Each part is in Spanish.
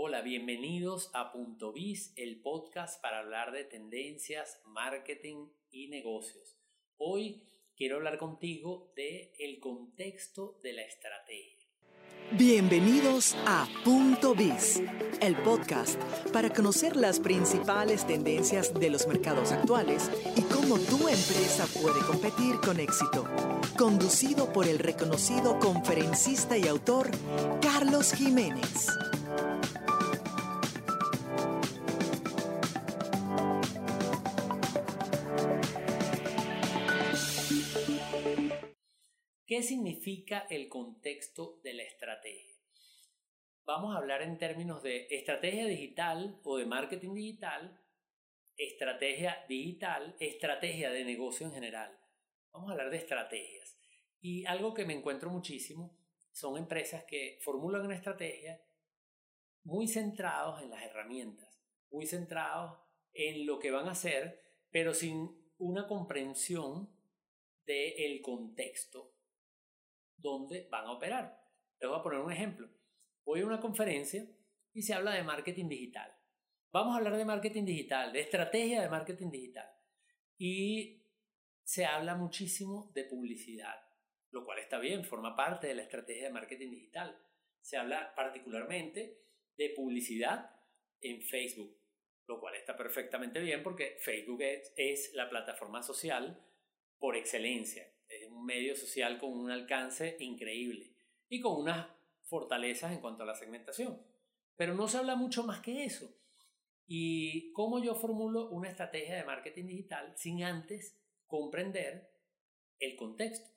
Hola, bienvenidos a Punto Biz, el podcast para hablar de tendencias, marketing y negocios. Hoy quiero hablar contigo de el contexto de la estrategia. Bienvenidos a Punto Biz, el podcast para conocer las principales tendencias de los mercados actuales y cómo tu empresa puede competir con éxito. Conducido por el reconocido conferencista y autor Carlos Jiménez. ¿Qué significa el contexto de la estrategia? Vamos a hablar en términos de estrategia digital o de marketing digital, estrategia digital, estrategia de negocio en general. Vamos a hablar de estrategias. Y algo que me encuentro muchísimo son empresas que formulan una estrategia muy centrados en las herramientas, muy centrados en lo que van a hacer, pero sin una comprensión del contexto dónde van a operar. Les voy a poner un ejemplo. Voy a una conferencia y se habla de marketing digital. Vamos a hablar de marketing digital, de estrategia de marketing digital. Y se habla muchísimo de publicidad, lo cual está bien, forma parte de la estrategia de marketing digital. Se habla particularmente de publicidad en Facebook, lo cual está perfectamente bien porque Facebook es, es la plataforma social por excelencia un medio social con un alcance increíble y con unas fortalezas en cuanto a la segmentación. Pero no se habla mucho más que eso. Y cómo yo formulo una estrategia de marketing digital sin antes comprender el contexto.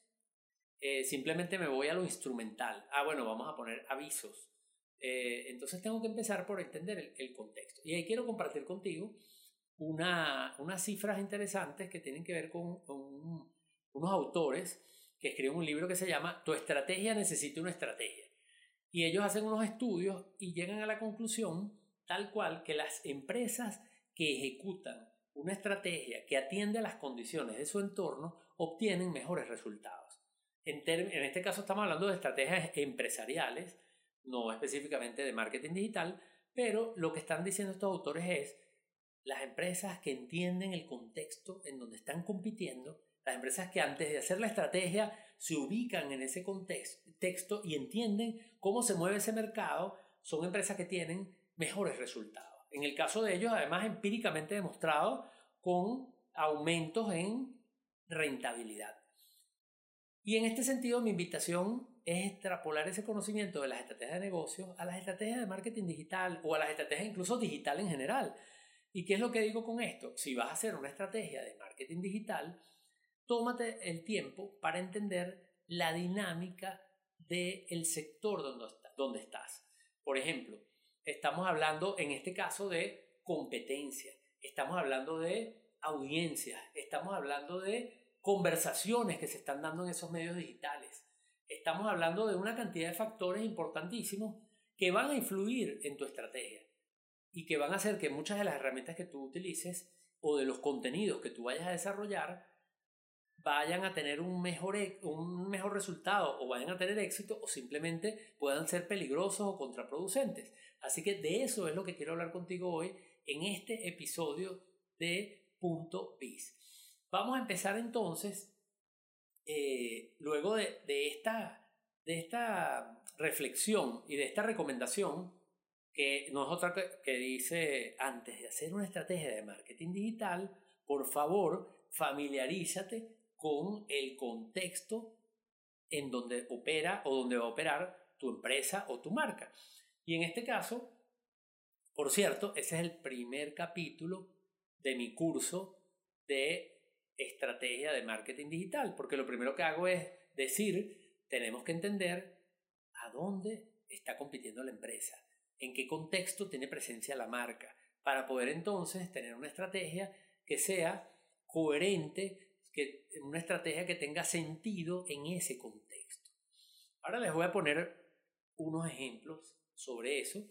Eh, simplemente me voy a lo instrumental. Ah, bueno, vamos a poner avisos. Eh, entonces tengo que empezar por entender el, contexto. Y ahí quiero compartir contigo una, unas cifras interesantes que tienen que ver con, con unos autores que escriben un libro que se llama Tu estrategia necesita una estrategia. Y ellos hacen unos estudios y llegan a la conclusión tal cual que las empresas que ejecutan una estrategia que atiende a las condiciones de su entorno obtienen mejores resultados. En, en este caso estamos hablando de estrategias empresariales, no específicamente de marketing digital, pero lo que están diciendo estos autores es las empresas que entienden el contexto en donde están compitiendo las empresas que antes de hacer la estrategia se ubican en ese contexto y entienden cómo se mueve ese mercado, son empresas que tienen mejores resultados. En el caso de ellos, además, empíricamente demostrado con aumentos en rentabilidad. Y en este sentido, mi invitación es extrapolar ese conocimiento de las estrategias de negocio a las estrategias de marketing digital o a las estrategias incluso digital en general. ¿Y qué es lo que digo con esto? Si vas a hacer una estrategia de marketing digital, tómate el tiempo para entender la dinámica del sector donde, donde estás. Por ejemplo, estamos hablando en este caso de competencia, estamos hablando de audiencias, estamos hablando de conversaciones que se están dando en esos medios digitales. Estamos hablando de una cantidad de factores importantísimos que van a influir en tu estrategia y que van a hacer que muchas de las herramientas que tú utilices o de los contenidos que tú vayas a desarrollar vayan a tener un mejor, e, un mejor resultado o vayan a tener éxito o simplemente puedan ser peligrosos o contraproducentes. Así que de eso es lo que quiero hablar contigo hoy en este episodio de Punto Biz. Vamos a empezar entonces, eh, luego de, de, esta, de esta reflexión y de esta recomendación, que no es otra que, que dice, antes de hacer una estrategia de marketing digital, por favor, familiarízate con el contexto en donde opera o donde va a operar tu empresa o tu marca. Y en este caso, por cierto, ese es el primer capítulo de mi curso de estrategia de marketing digital, porque lo primero que hago es decir, tenemos que entender a dónde está compitiendo la empresa, en qué contexto tiene presencia la marca, para poder entonces tener una estrategia que sea coherente que, una estrategia que tenga sentido en ese contexto. Ahora les voy a poner unos ejemplos sobre eso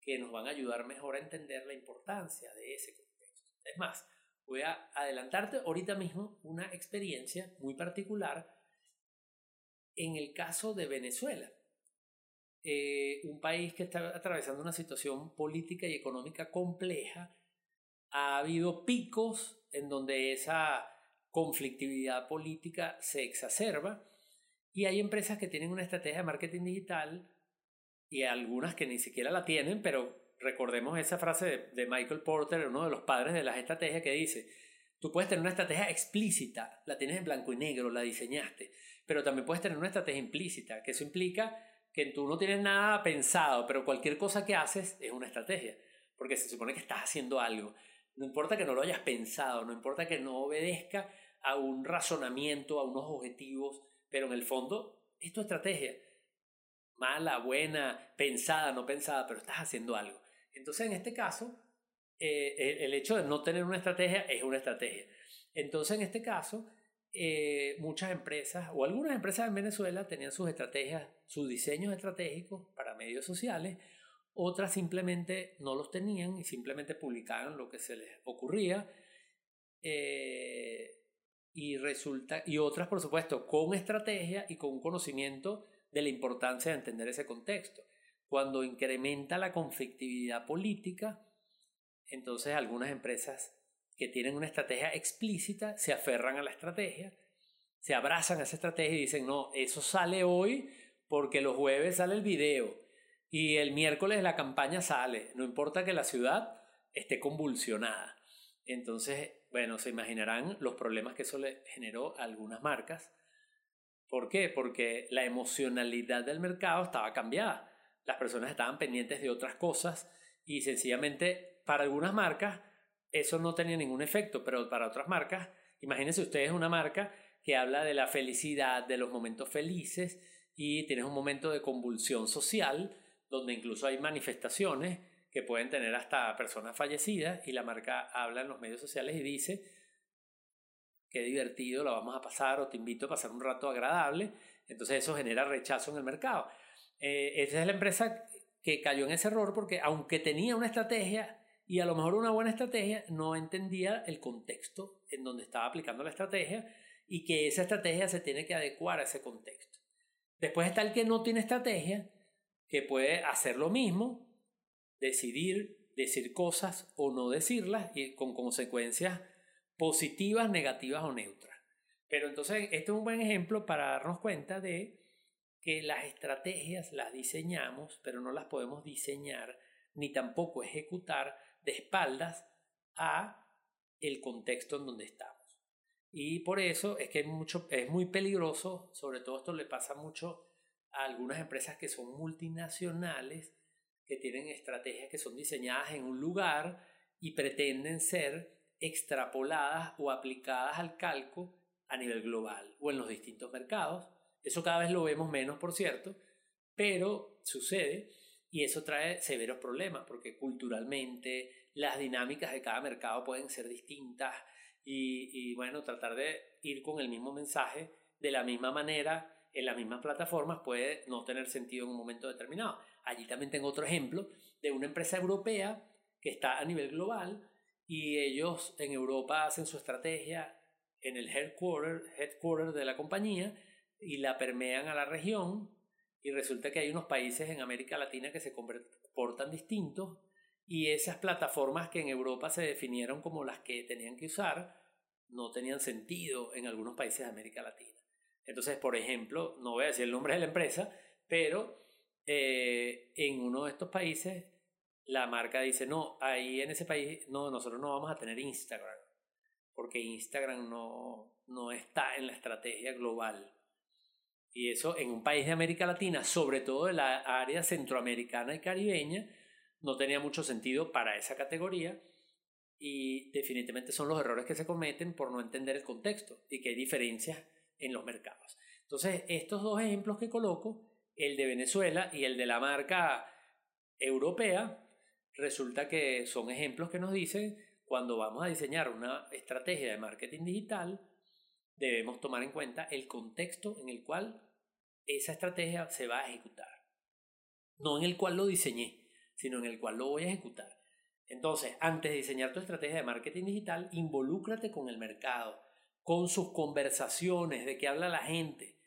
que nos van a ayudar mejor a entender la importancia de ese contexto. Es más, voy a adelantarte ahorita mismo una experiencia muy particular en el caso de Venezuela. eh, un país que está atravesando una situación política y económica compleja, ha habido picos en donde esa conflictividad política se exacerba y hay empresas que tienen una estrategia de marketing digital y algunas que ni siquiera la tienen, pero recordemos esa frase de, Michael Porter, uno de los padres de las estrategias, que dice, tú puedes tener una estrategia explícita, la tienes en blanco y negro, la diseñaste, pero también puedes tener una estrategia implícita, que eso implica que tú no tienes nada pensado, pero cualquier cosa que haces es una estrategia, porque se supone que estás haciendo algo. No importa que no lo hayas pensado, no importa que no obedezca a un razonamiento, a unos objetivos, pero en el fondo es estrategia. Mala, buena, pensada, no pensada, pero estás haciendo algo. Entonces, en este caso, eh, el hecho de no tener una estrategia es una estrategia. Entonces, en este caso, eh, muchas empresas o algunas empresas en Venezuela tenían sus estrategias, sus diseños estratégicos para medios sociales, otras simplemente no los tenían y simplemente publicaban lo que se les ocurría. Eh, y resulta, y otras, por supuesto, con estrategia y con conocimiento de la importancia de entender ese contexto. Cuando incrementa la conflictividad política, entonces algunas empresas que tienen una estrategia explícita se aferran a la estrategia, se abrazan a esa estrategia y dicen, no, eso sale hoy porque los jueves sale el video y el miércoles la campaña sale, no importa que la ciudad esté convulsionada. Entonces, bueno, se imaginarán los problemas que eso le generó a algunas marcas. ¿Por qué? Porque la emocionalidad del mercado estaba cambiada. Las personas estaban pendientes de otras cosas y sencillamente para algunas marcas eso no tenía ningún efecto, pero para otras marcas, imagínense ustedes una marca que habla de la felicidad, de los momentos felices y tienes un momento de convulsión social donde incluso hay manifestaciones que pueden tener hasta personas fallecidas y la marca habla en los medios sociales y dice, qué divertido, lo vamos a pasar o te invito a pasar un rato agradable. Entonces eso genera rechazo en el mercado. Eh, esa es la empresa que cayó en ese error porque aunque tenía una estrategia y a lo mejor una buena estrategia, no entendía el contexto en donde estaba aplicando la estrategia y que esa estrategia se tiene que adecuar a ese contexto. Después está el que no tiene estrategia, que puede hacer lo mismo, decidir decir cosas o no decirlas y con consecuencias positivas, negativas o neutras. Pero entonces este es un buen ejemplo para darnos cuenta de que las estrategias las diseñamos, pero no las podemos diseñar ni tampoco ejecutar de espaldas a el contexto en donde estamos. Y por eso es que es, mucho, es muy peligroso, sobre todo esto le pasa mucho a algunas empresas que son multinacionales, que tienen estrategias que son diseñadas en un lugar y pretenden ser extrapoladas o aplicadas al calco a nivel global o en los distintos mercados. Eso cada vez lo vemos menos, por cierto, pero sucede y eso trae severos problemas porque culturalmente las dinámicas de cada mercado pueden ser distintas y, y bueno, tratar de ir con el mismo mensaje de la misma manera en las mismas plataformas puede no tener sentido en un momento determinado. Allí también tengo otro ejemplo de una empresa europea que está a nivel global y ellos en Europa hacen su estrategia en el headquarter, headquarter de la compañía y la permean a la región y resulta que hay unos países en América Latina que se comportan distintos y esas plataformas que en Europa se definieron como las que tenían que usar no tenían sentido en algunos países de América Latina. Entonces, por ejemplo, no voy a decir el nombre de la empresa, pero eh, en uno de estos países la marca dice, no, ahí en ese país, no, nosotros no vamos a tener Instagram, porque Instagram no, no está en la estrategia global. Y eso en un país de América Latina, sobre todo en la área centroamericana y caribeña, no tenía mucho sentido para esa categoría y definitivamente son los errores que se cometen por no entender el contexto y que hay diferencias en los mercados. Entonces, estos dos ejemplos que coloco, el de Venezuela y el de la marca europea, resulta que son ejemplos que nos dicen cuando vamos a diseñar una estrategia de marketing digital, debemos tomar en cuenta el contexto en el cual esa estrategia se va a ejecutar. No en el cual lo diseñé, sino en el cual lo voy a ejecutar. Entonces, antes de diseñar tu estrategia de marketing digital, involúcrate con el mercado, con sus conversaciones, de qué habla la gente,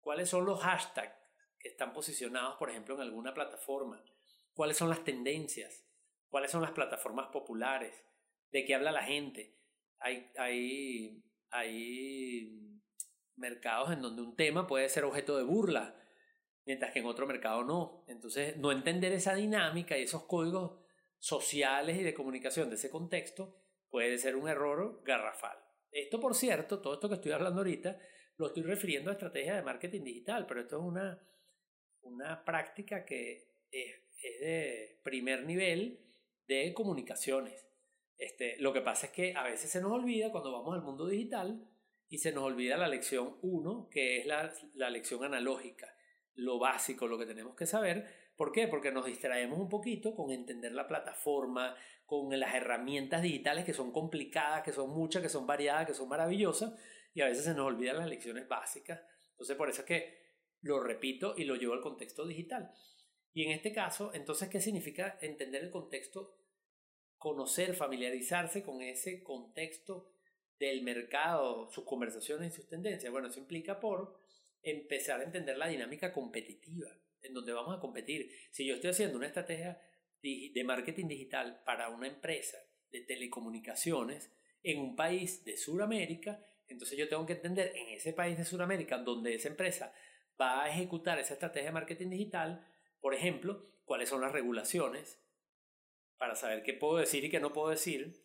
cuáles son los hashtags que están posicionados, por ejemplo, en alguna plataforma, cuáles son las tendencias, cuáles son las plataformas populares, de qué habla la gente. Hay, hay, hay mercados en donde un tema puede ser objeto de burla, mientras que en otro mercado no. Entonces, no entender esa dinámica y esos códigos sociales y de comunicación de ese contexto puede ser un error garrafal. Esto, por cierto, todo esto que estoy hablando ahorita, lo estoy refiriendo a estrategias de marketing digital, pero esto es una, una práctica que es, es de primer nivel de comunicaciones. Este, lo que pasa es que a veces se nos olvida cuando vamos al mundo digital y se nos olvida la lección 1, que es la, la lección analógica, lo básico, lo que tenemos que saber. ¿Por qué? Porque nos distraemos un poquito con entender la plataforma, con las herramientas digitales que son complicadas, que son muchas, que son variadas, que son maravillosas, y a veces se nos olvidan las lecciones básicas. Entonces, por eso es que lo repito y lo llevo al contexto digital. Y en este caso, entonces, ¿qué significa entender el contexto? Conocer, familiarizarse con ese contexto del mercado, sus conversaciones y sus tendencias. Bueno, eso implica por empezar a entender la dinámica competitiva, en donde vamos a competir. Si yo estoy haciendo una estrategia de marketing digital para una empresa de telecomunicaciones en un país de Sudamérica, entonces yo tengo que entender en ese país de Sudamérica donde esa empresa va a ejecutar esa estrategia de marketing digital, por ejemplo, cuáles son las regulaciones para saber qué puedo decir y qué no puedo decir.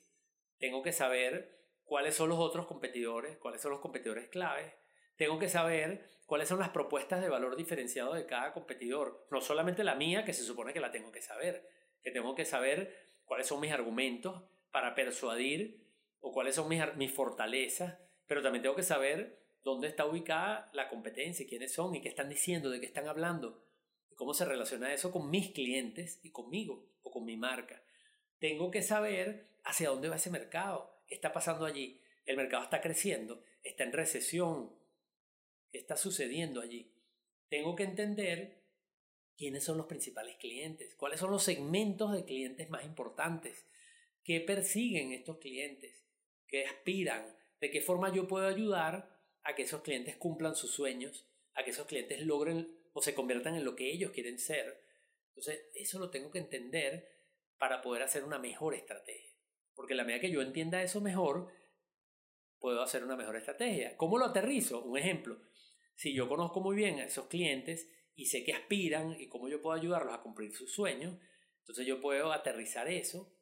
Tengo que saber cuáles son los otros competidores, cuáles son los competidores claves. Tengo que saber cuáles son las propuestas de valor diferenciado de cada competidor. No solamente la mía, que se supone que la tengo que saber, que tengo que saber cuáles son mis argumentos para persuadir o cuáles son mis, mis fortalezas, pero también tengo que saber dónde está ubicada la competencia, quiénes son y qué están diciendo, de qué están hablando, y cómo se relaciona eso con mis clientes y conmigo o con mi marca. Tengo que saber hacia dónde va ese mercado, qué está pasando allí. El mercado está creciendo, está en recesión, qué está sucediendo allí. Tengo que entender quiénes son los principales clientes, cuáles son los segmentos de clientes más importantes, qué persiguen estos clientes, qué aspiran, de qué forma yo puedo ayudar a que esos clientes cumplan sus sueños, a que esos clientes logren o se conviertan en lo que ellos quieren ser. Entonces, eso lo tengo que entender para poder hacer una mejor estrategia. Porque la medida que yo entienda eso mejor, puedo hacer una mejor estrategia. ¿Cómo lo aterrizo? Un ejemplo. Si yo conozco muy bien a esos clientes y sé que aspiran y cómo yo puedo ayudarlos a cumplir sus sueños, entonces yo puedo aterrizar eso,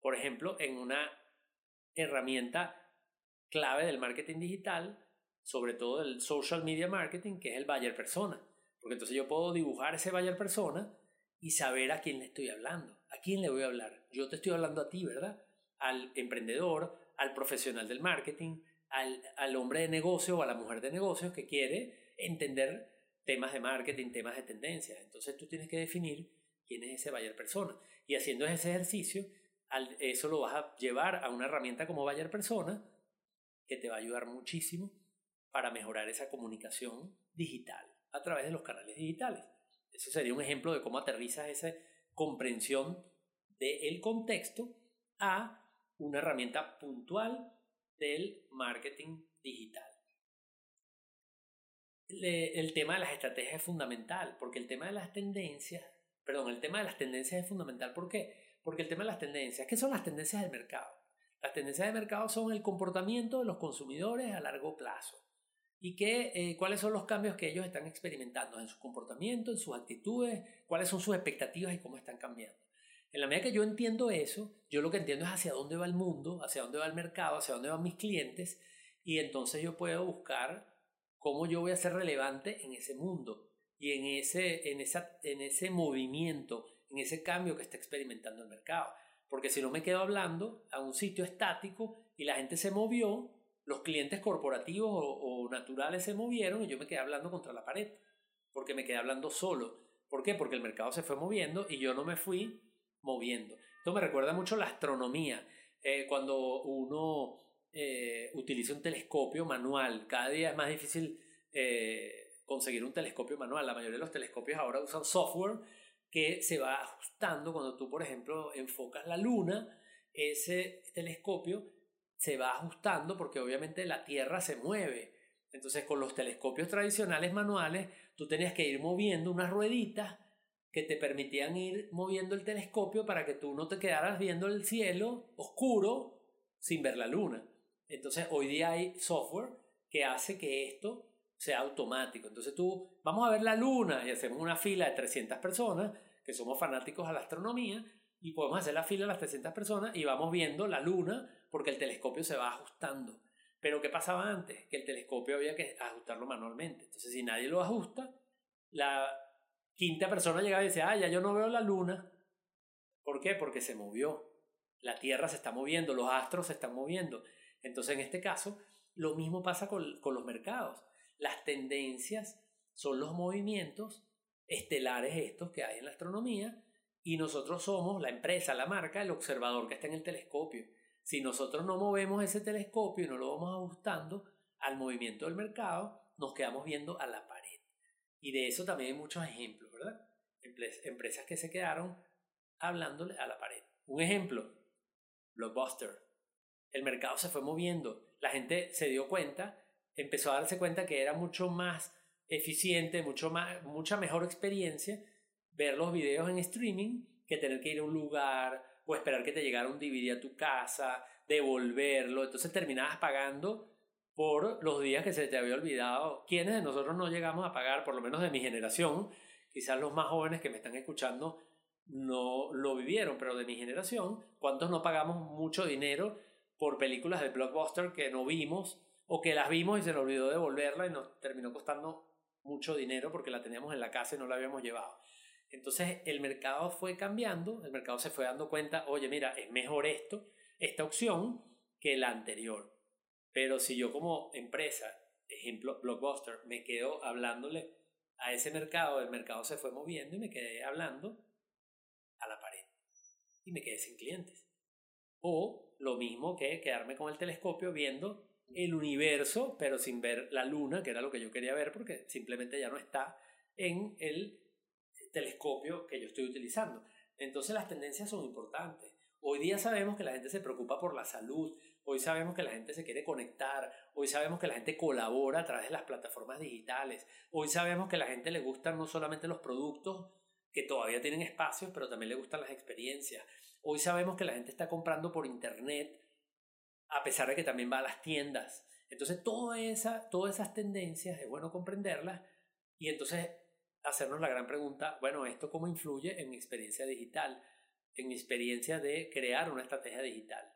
por ejemplo, en una herramienta clave del marketing digital sobre todo el social media marketing, que es el buyer persona. Porque entonces yo puedo dibujar ese buyer persona y saber a quién le estoy hablando. ¿A quién le voy a hablar? Yo te estoy hablando a ti, ¿verdad? Al emprendedor, al profesional del marketing, al, al hombre de negocio o a la mujer de negocios que quiere entender temas de marketing, temas de tendencia. Entonces tú tienes que definir quién es ese buyer persona. Y haciendo ese ejercicio, eso lo vas a llevar a una herramienta como buyer persona que te va a ayudar muchísimo para mejorar esa comunicación digital a través de los canales digitales. Ese sería un ejemplo de cómo aterrizas esa comprensión del contexto a una herramienta puntual del marketing digital. el tema de las estrategias es fundamental, porque el tema de las tendencias, perdón, el tema de las tendencias es fundamental. ¿Por qué? Porque el tema de las tendencias, ¿qué son las tendencias del mercado? Las tendencias del mercado son el comportamiento de los consumidores a largo plazo y qué, eh, cuáles son los cambios que ellos están experimentando en su comportamiento, en sus actitudes, cuáles son sus expectativas y cómo están cambiando. En la medida que yo entiendo eso, yo lo que entiendo es hacia dónde va el mundo, hacia dónde va el mercado, hacia dónde van mis clientes y entonces yo puedo buscar cómo yo voy a ser relevante en ese mundo y en ese, en esa, en ese movimiento, en ese cambio que está experimentando el mercado. Porque si no me quedo hablando a un sitio estático y la gente se movió, los clientes corporativos o, naturales se movieron y yo me quedé hablando contra la pared, porque me quedé hablando solo. ¿Por qué? Porque el mercado se fue moviendo y yo no me fui moviendo. Esto me recuerda mucho la astronomía. Eh, cuando uno eh, utiliza un telescopio manual, cada día es más difícil eh, conseguir un telescopio manual. La mayoría de los telescopios ahora usan software que se va ajustando cuando tú, por ejemplo, enfocas la luna, ese telescopio se va ajustando porque obviamente la Tierra se mueve. Entonces con los telescopios tradicionales manuales, tú tenías que ir moviendo unas rueditas que te permitían ir moviendo el telescopio para que tú no te quedaras viendo el cielo oscuro sin ver la luna. Entonces hoy día hay software que hace que esto sea automático. Entonces tú, vamos a ver la luna y hacemos una fila de 300 personas que somos fanáticos a la astronomía y podemos hacer la fila de las 300 personas y vamos viendo la luna porque el telescopio se va ajustando. Pero ¿qué pasaba antes? Que el telescopio había que ajustarlo manualmente. Entonces si nadie lo ajusta, la quinta persona llegaba y decía, ah, ya yo no veo la luna. ¿Por qué? Porque se movió. La Tierra se está moviendo, los astros se están moviendo. Entonces en este caso, lo mismo pasa con, con los mercados. Las tendencias son los movimientos estelares estos que hay en la astronomía y nosotros somos la empresa, la marca, el observador que está en el telescopio. Si nosotros no movemos ese telescopio y no lo vamos ajustando al movimiento del mercado, nos quedamos viendo a la pared. Y de eso también hay muchos ejemplos, ¿verdad? Empresas que se quedaron hablándole a la pared. Un ejemplo, Blockbuster. El mercado se fue moviendo, la gente se dio cuenta, empezó a darse cuenta que era mucho más eficiente, mucho más, mucha mejor experiencia ver los videos en streaming que tener que ir a un lugar o esperar que te llegara un DVD a tu casa, devolverlo. Entonces terminabas pagando por los días que se te había olvidado. ¿Quiénes de nosotros no llegamos a pagar, por lo menos de mi generación? Quizás los más jóvenes que me están escuchando no lo vivieron, pero de mi generación, ¿cuántos no pagamos mucho dinero por películas de blockbuster que no vimos o que las vimos y se nos olvidó devolverla y nos terminó costando mucho dinero porque la teníamos en la casa y no la habíamos llevado? Entonces el mercado fue cambiando, el mercado se fue dando cuenta, oye, mira, es mejor esto, esta opción, que la anterior. Pero si yo como empresa, ejemplo, Blockbuster, me quedo hablándole a ese mercado, el mercado se fue moviendo y me quedé hablando a la pared. Y me quedé sin clientes. O lo mismo que quedarme con el telescopio viendo el universo, pero sin ver la luna, que era lo que yo quería ver, porque simplemente ya no está en el telescopio que yo estoy utilizando. Entonces las tendencias son importantes. Hoy día sabemos que la gente se preocupa por la salud, hoy sabemos que la gente se quiere conectar, hoy sabemos que la gente colabora a través de las plataformas digitales, hoy sabemos que a la gente le gustan no solamente los productos que todavía tienen espacios, pero también le gustan las experiencias. Hoy sabemos que la gente está comprando por internet, a pesar de que también va a las tiendas. Entonces, toda esa, todas esas tendencias es bueno comprenderlas y entonces hacernos la gran pregunta, bueno, ¿esto cómo influye en mi experiencia digital? En mi experiencia de crear una estrategia digital.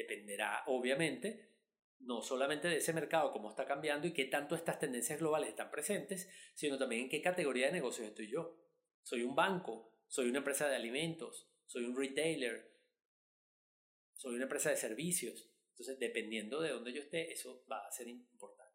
Dependerá, obviamente, no solamente de ese mercado, cómo está cambiando y qué tanto estas tendencias globales están presentes, sino también en qué categoría de negocios estoy yo. Soy un banco, soy una empresa de alimentos, soy un retailer, soy una empresa de servicios. Entonces, dependiendo de dónde yo esté, eso va a ser importante.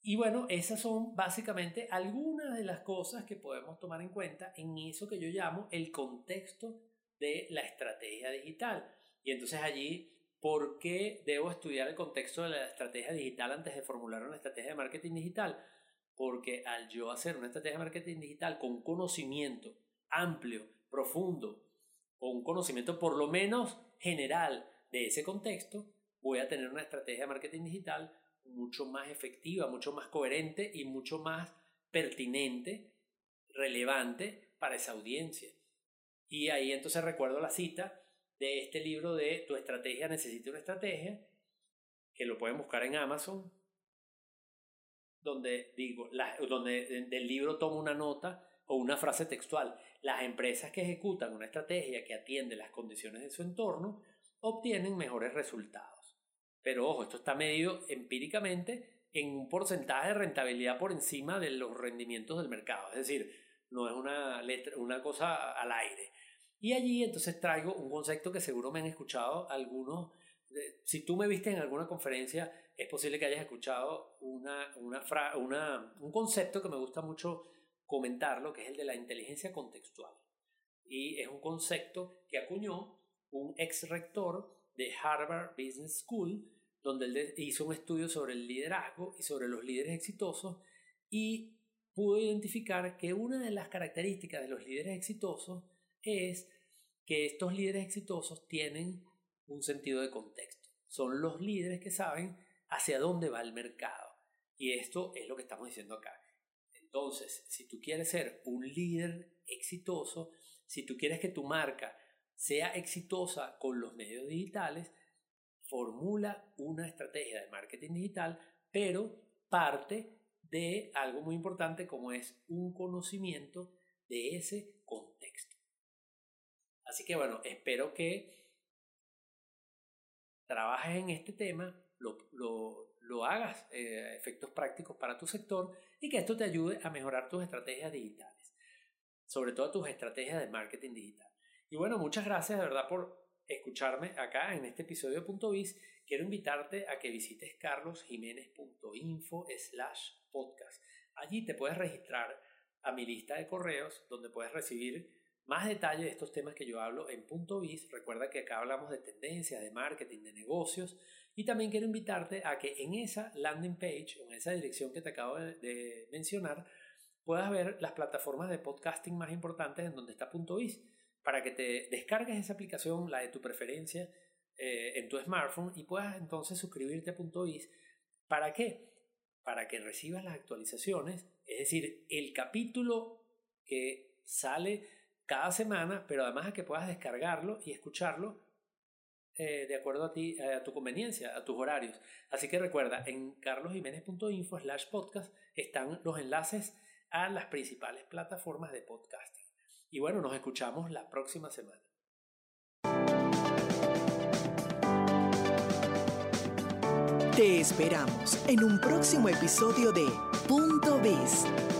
Y bueno, esas son básicamente algunas de las cosas que podemos tomar en cuenta en eso que yo llamo el contexto de la estrategia digital. Y entonces allí, ¿por qué debo estudiar el contexto de la estrategia digital antes de formular una estrategia de marketing digital? Porque al yo hacer una estrategia de marketing digital con conocimiento amplio, profundo, o un conocimiento por lo menos general de ese contexto, voy a tener una estrategia de marketing digital mucho más efectiva, mucho más coherente y mucho más pertinente, relevante para esa audiencia. Y ahí entonces recuerdo la cita de este libro de Tu estrategia necesita una estrategia, que lo pueden buscar en Amazon, donde digo, donde del libro tomo una nota o una frase textual. Las empresas que ejecutan una estrategia que atiende las condiciones de su entorno obtienen mejores resultados. Pero ojo, esto está medido empíricamente en un porcentaje de rentabilidad por encima de los rendimientos del mercado. Es decir, no es una, letra, una cosa al aire. Y allí entonces traigo un concepto que seguro me han escuchado algunos. Si tú me viste en alguna conferencia, es posible que hayas escuchado una, una, una, un concepto que me gusta mucho comentarlo, que es el de la inteligencia contextual. Y es un concepto que acuñó un ex rector de Harvard Business School, donde él hizo un estudio sobre el liderazgo y sobre los líderes exitosos y pudo identificar que una de las características de los líderes exitosos es que estos líderes exitosos tienen un sentido de contexto. Son los líderes que saben hacia dónde va el mercado. Y esto es lo que estamos diciendo acá. Entonces, si tú quieres ser un líder exitoso, si tú quieres que tu marca sea exitosa con los medios digitales, formula una estrategia de marketing digital, pero parte de algo muy importante como es un conocimiento de ese contexto. Así que bueno, espero que trabajes en este tema, lo, hagas eh, efectos prácticos para tu sector y que esto te ayude a mejorar tus estrategias digitales, sobre todo tus estrategias de marketing digital. Y bueno, muchas gracias de verdad por escucharme acá en este episodio de Punto Biz. Quiero invitarte a que visites carlosjiménez.info slash podcast. Allí te puedes registrar a mi lista de correos donde puedes recibir más detalles de estos temas que yo hablo en Punto Biz. Recuerda que acá hablamos de tendencias, de marketing, de negocios. Y también quiero invitarte a que en esa landing page, en esa dirección que te acabo de, mencionar, puedas ver las plataformas de podcasting más importantes en donde está Punto Biz, para que te descargues esa aplicación, la de tu preferencia, eh, en tu smartphone y puedas entonces suscribirte a Punto Biz. ¿Para qué? Para que recibas las actualizaciones, es decir, el capítulo que sale cada semana, pero además a que puedas descargarlo y escucharlo eh, de acuerdo a ti, eh, a tu conveniencia, a tus horarios. Así que recuerda, en carlosjiménez.info slash podcast están los enlaces a las principales plataformas de podcasting. Y bueno, nos escuchamos la próxima semana. Te esperamos en un próximo episodio de Punto Biz,